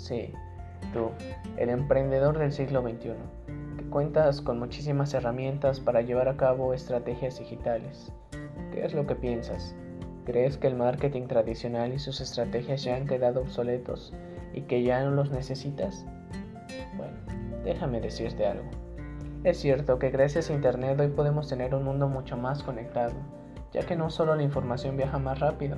Sí, tú, el emprendedor del siglo XXI, que cuentas con muchísimas herramientas para llevar a cabo estrategias digitales. ¿Qué es lo que piensas? ¿Crees que el marketing tradicional y sus estrategias ya han quedado obsoletos y que ya no los necesitas? Bueno, déjame decirte algo. Es cierto que gracias a Internet hoy podemos tener un mundo mucho más conectado, ya que no solo la información viaja más rápido,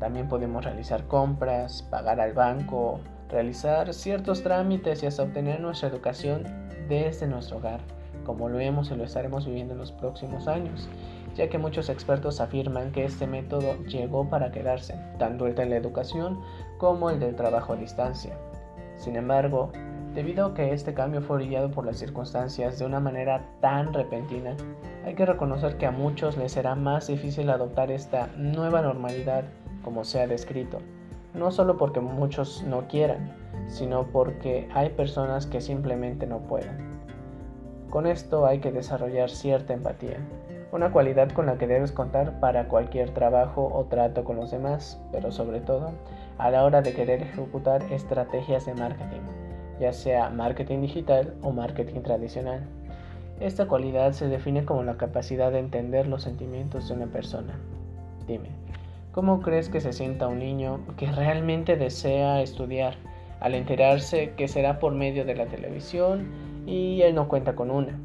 también podemos realizar compras, pagar al banco, realizar ciertos trámites y hasta obtener nuestra educación desde nuestro hogar, como lo hemos y lo estaremos viviendo en los próximos años, ya que muchos expertos afirman que este método llegó para quedarse, tanto el de la educación como el del trabajo a distancia. Sin embargo, Debido a que este cambio fue orillado por las circunstancias de una manera tan repentina, hay que reconocer que a muchos les será más difícil adoptar esta nueva normalidad como se ha descrito, no solo porque muchos no quieran, sino porque hay personas que simplemente no pueden. Con esto hay que desarrollar cierta empatía, una cualidad con la que debes contar para cualquier trabajo o trato con los demás, pero sobre todo a la hora de querer ejecutar estrategias de marketing ya sea marketing digital o marketing tradicional. Esta cualidad se define como la capacidad de entender los sentimientos de una persona. Dime, ¿cómo crees que se sienta un niño que realmente desea estudiar al enterarse que será por medio de la televisión y él no cuenta con una?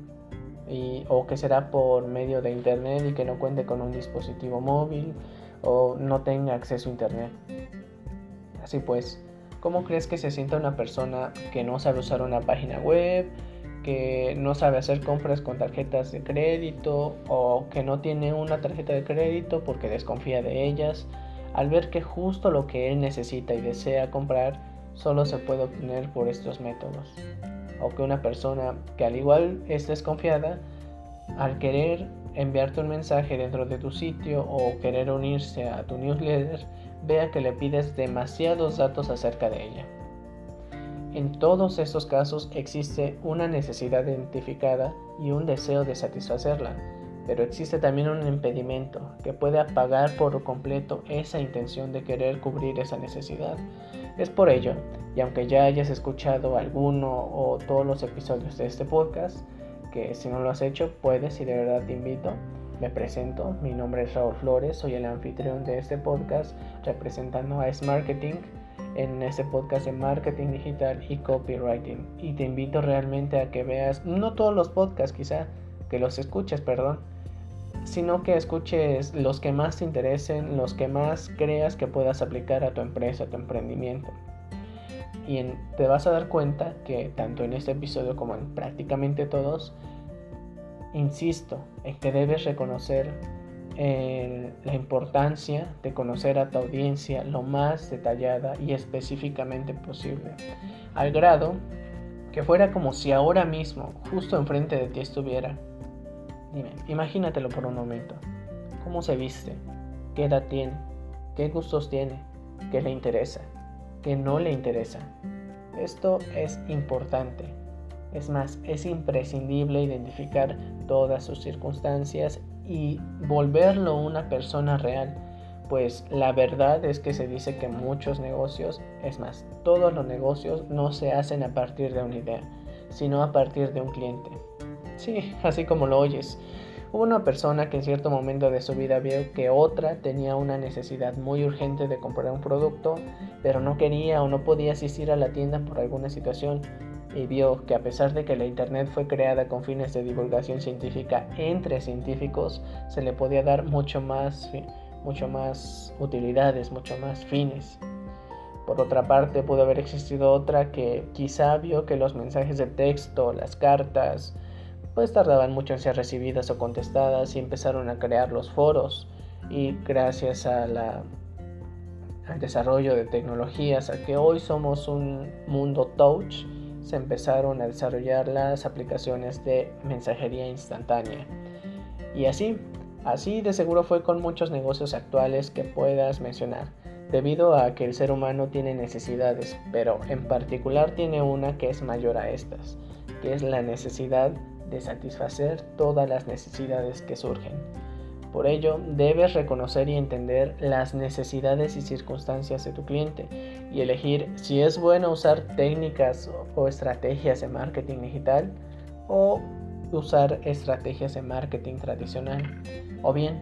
o que será por medio de internet y que no cuente con un dispositivo móvil o no tenga acceso a internet. Así pues, ¿Cómo crees que se sienta una persona que no sabe usar una página web, que no sabe hacer compras con tarjetas de crédito o que no tiene una tarjeta de crédito porque desconfía de ellas, al ver que justo lo que él necesita y desea comprar solo se puede obtener por estos métodos? O que una persona que al igual es desconfiada, al querer enviarte un mensaje dentro de tu sitio o querer unirse a tu newsletter, vea que le pides demasiados datos acerca de ella. En todos estos casos existe una necesidad identificada y un deseo de satisfacerla, pero existe también un impedimento que puede apagar por completo esa intención de querer cubrir esa necesidad. Es por ello, y aunque ya hayas escuchado alguno o todos los episodios de este podcast, que si no lo has hecho puedes y de verdad te invito, me presento, mi nombre es Raúl Flores, soy el anfitrión de este podcast representando a S Marketing en este podcast de marketing digital y copywriting. Y te invito realmente a que veas, no todos los podcasts quizá, que los escuches, perdón, sino que escuches los que más te interesen, los que más creas que puedas aplicar a tu empresa, a tu emprendimiento. Y te vas a dar cuenta que tanto en este episodio como en prácticamente todos, Insisto en que debes reconocer eh, la importancia de conocer a tu audiencia lo más detallada y específicamente posible, al grado que fuera como si ahora mismo, justo enfrente de ti estuviera. Dime, imagínatelo por un momento. ¿Cómo se viste? ¿Qué edad tiene? ¿Qué gustos tiene? ¿Qué le interesa? ¿Qué no le interesa? Esto es importante es más, es imprescindible identificar todas sus circunstancias y volverlo una persona real, pues la verdad es que se dice que muchos negocios, es más, todos los negocios no se hacen a partir de una idea, sino a partir de un cliente. Sí, así como lo oyes. Hubo una persona que en cierto momento de su vida vio que otra tenía una necesidad muy urgente de comprar un producto, pero no quería o no podía asistir a la tienda por alguna situación y vio que a pesar de que la Internet fue creada con fines de divulgación científica entre científicos, se le podía dar mucho más, mucho más utilidades, mucho más fines. Por otra parte, pudo haber existido otra que quizá vio que los mensajes de texto, las cartas, pues tardaban mucho en ser recibidas o contestadas y empezaron a crear los foros. Y gracias al desarrollo de tecnologías, a que hoy somos un mundo touch, se empezaron a desarrollar las aplicaciones de mensajería instantánea. Y así, así de seguro fue con muchos negocios actuales que puedas mencionar, debido a que el ser humano tiene necesidades, pero en particular tiene una que es mayor a estas, que es la necesidad de satisfacer todas las necesidades que surgen. Por ello, debes reconocer y entender las necesidades y circunstancias de tu cliente y elegir si es bueno usar técnicas o estrategias de marketing digital o usar estrategias de marketing tradicional. O bien,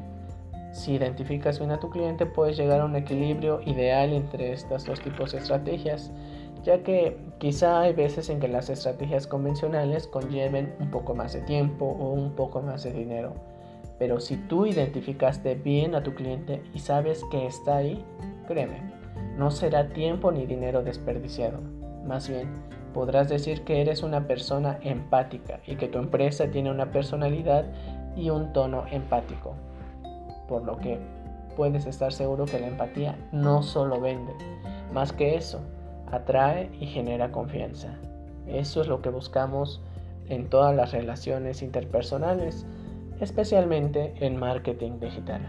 si identificas bien a tu cliente, puedes llegar a un equilibrio ideal entre estos dos tipos de estrategias, ya que quizá hay veces en que las estrategias convencionales conlleven un poco más de tiempo o un poco más de dinero pero si tú identificaste bien a tu cliente y sabes que está ahí, créeme, no será tiempo ni dinero desperdiciado. Más bien, podrás decir que eres una persona empática y que tu empresa tiene una personalidad y un tono empático. Por lo que puedes estar seguro que la empatía no solo vende, más que eso, atrae y genera confianza. Eso es lo que buscamos en todas las relaciones interpersonales especialmente en marketing digital.